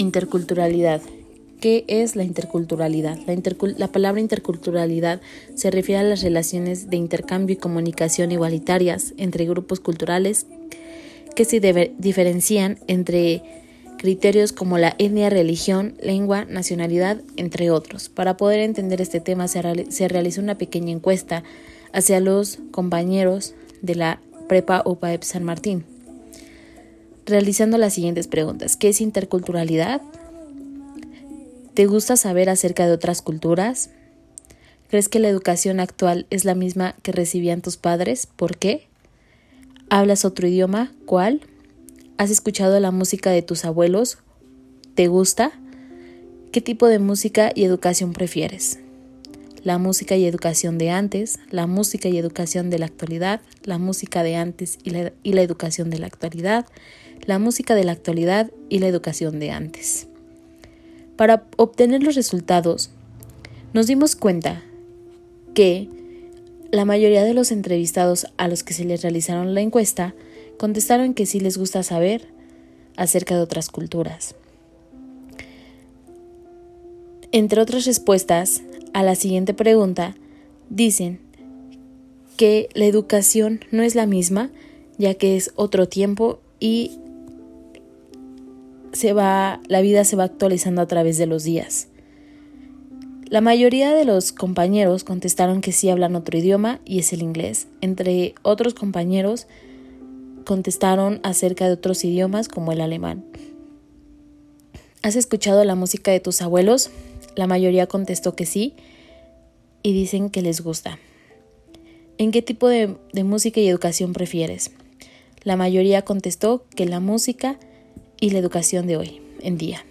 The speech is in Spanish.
Interculturalidad. ¿Qué es la interculturalidad? La, palabra interculturalidad se refiere a las relaciones de intercambio y comunicación igualitarias entre grupos culturales que se diferencian entre criterios como la etnia, religión, lengua, nacionalidad, entre otros. Para poder entender este tema se, se realizó una pequeña encuesta hacia los compañeros de la Prepa UPAEP San Martín, realizando las siguientes preguntas. ¿Qué es interculturalidad? ¿Te gusta saber acerca de otras culturas? ¿Crees que la educación actual es la misma que recibían tus padres? ¿Por qué? ¿Hablas otro idioma? ¿Cuál? ¿Has escuchado la música de tus abuelos? ¿Te gusta? ¿Qué tipo de música y educación prefieres? La música y educación de antes, la música y educación de la actualidad, la música de antes y la, y la educación de la actualidad, la música de la actualidad y la educación de antes. Para obtener los resultados, nos dimos cuenta que la mayoría de los entrevistados a los que se les realizaron la encuesta contestaron que sí les gusta saber acerca de otras culturas. Entre otras respuestas a la siguiente pregunta, dicen que la educación no es la misma, ya que es otro tiempo y se va, la vida se va actualizando a través de los días. La mayoría de los compañeros contestaron que sí hablan otro idioma y es el inglés. Entre otros compañeros contestaron acerca de otros idiomas como el alemán. ¿Has escuchado la música de tus abuelos? La mayoría contestó que sí y dicen que les gusta. ¿En qué tipo de, música y educación prefieres? La mayoría contestó que la música y la educación de hoy en día.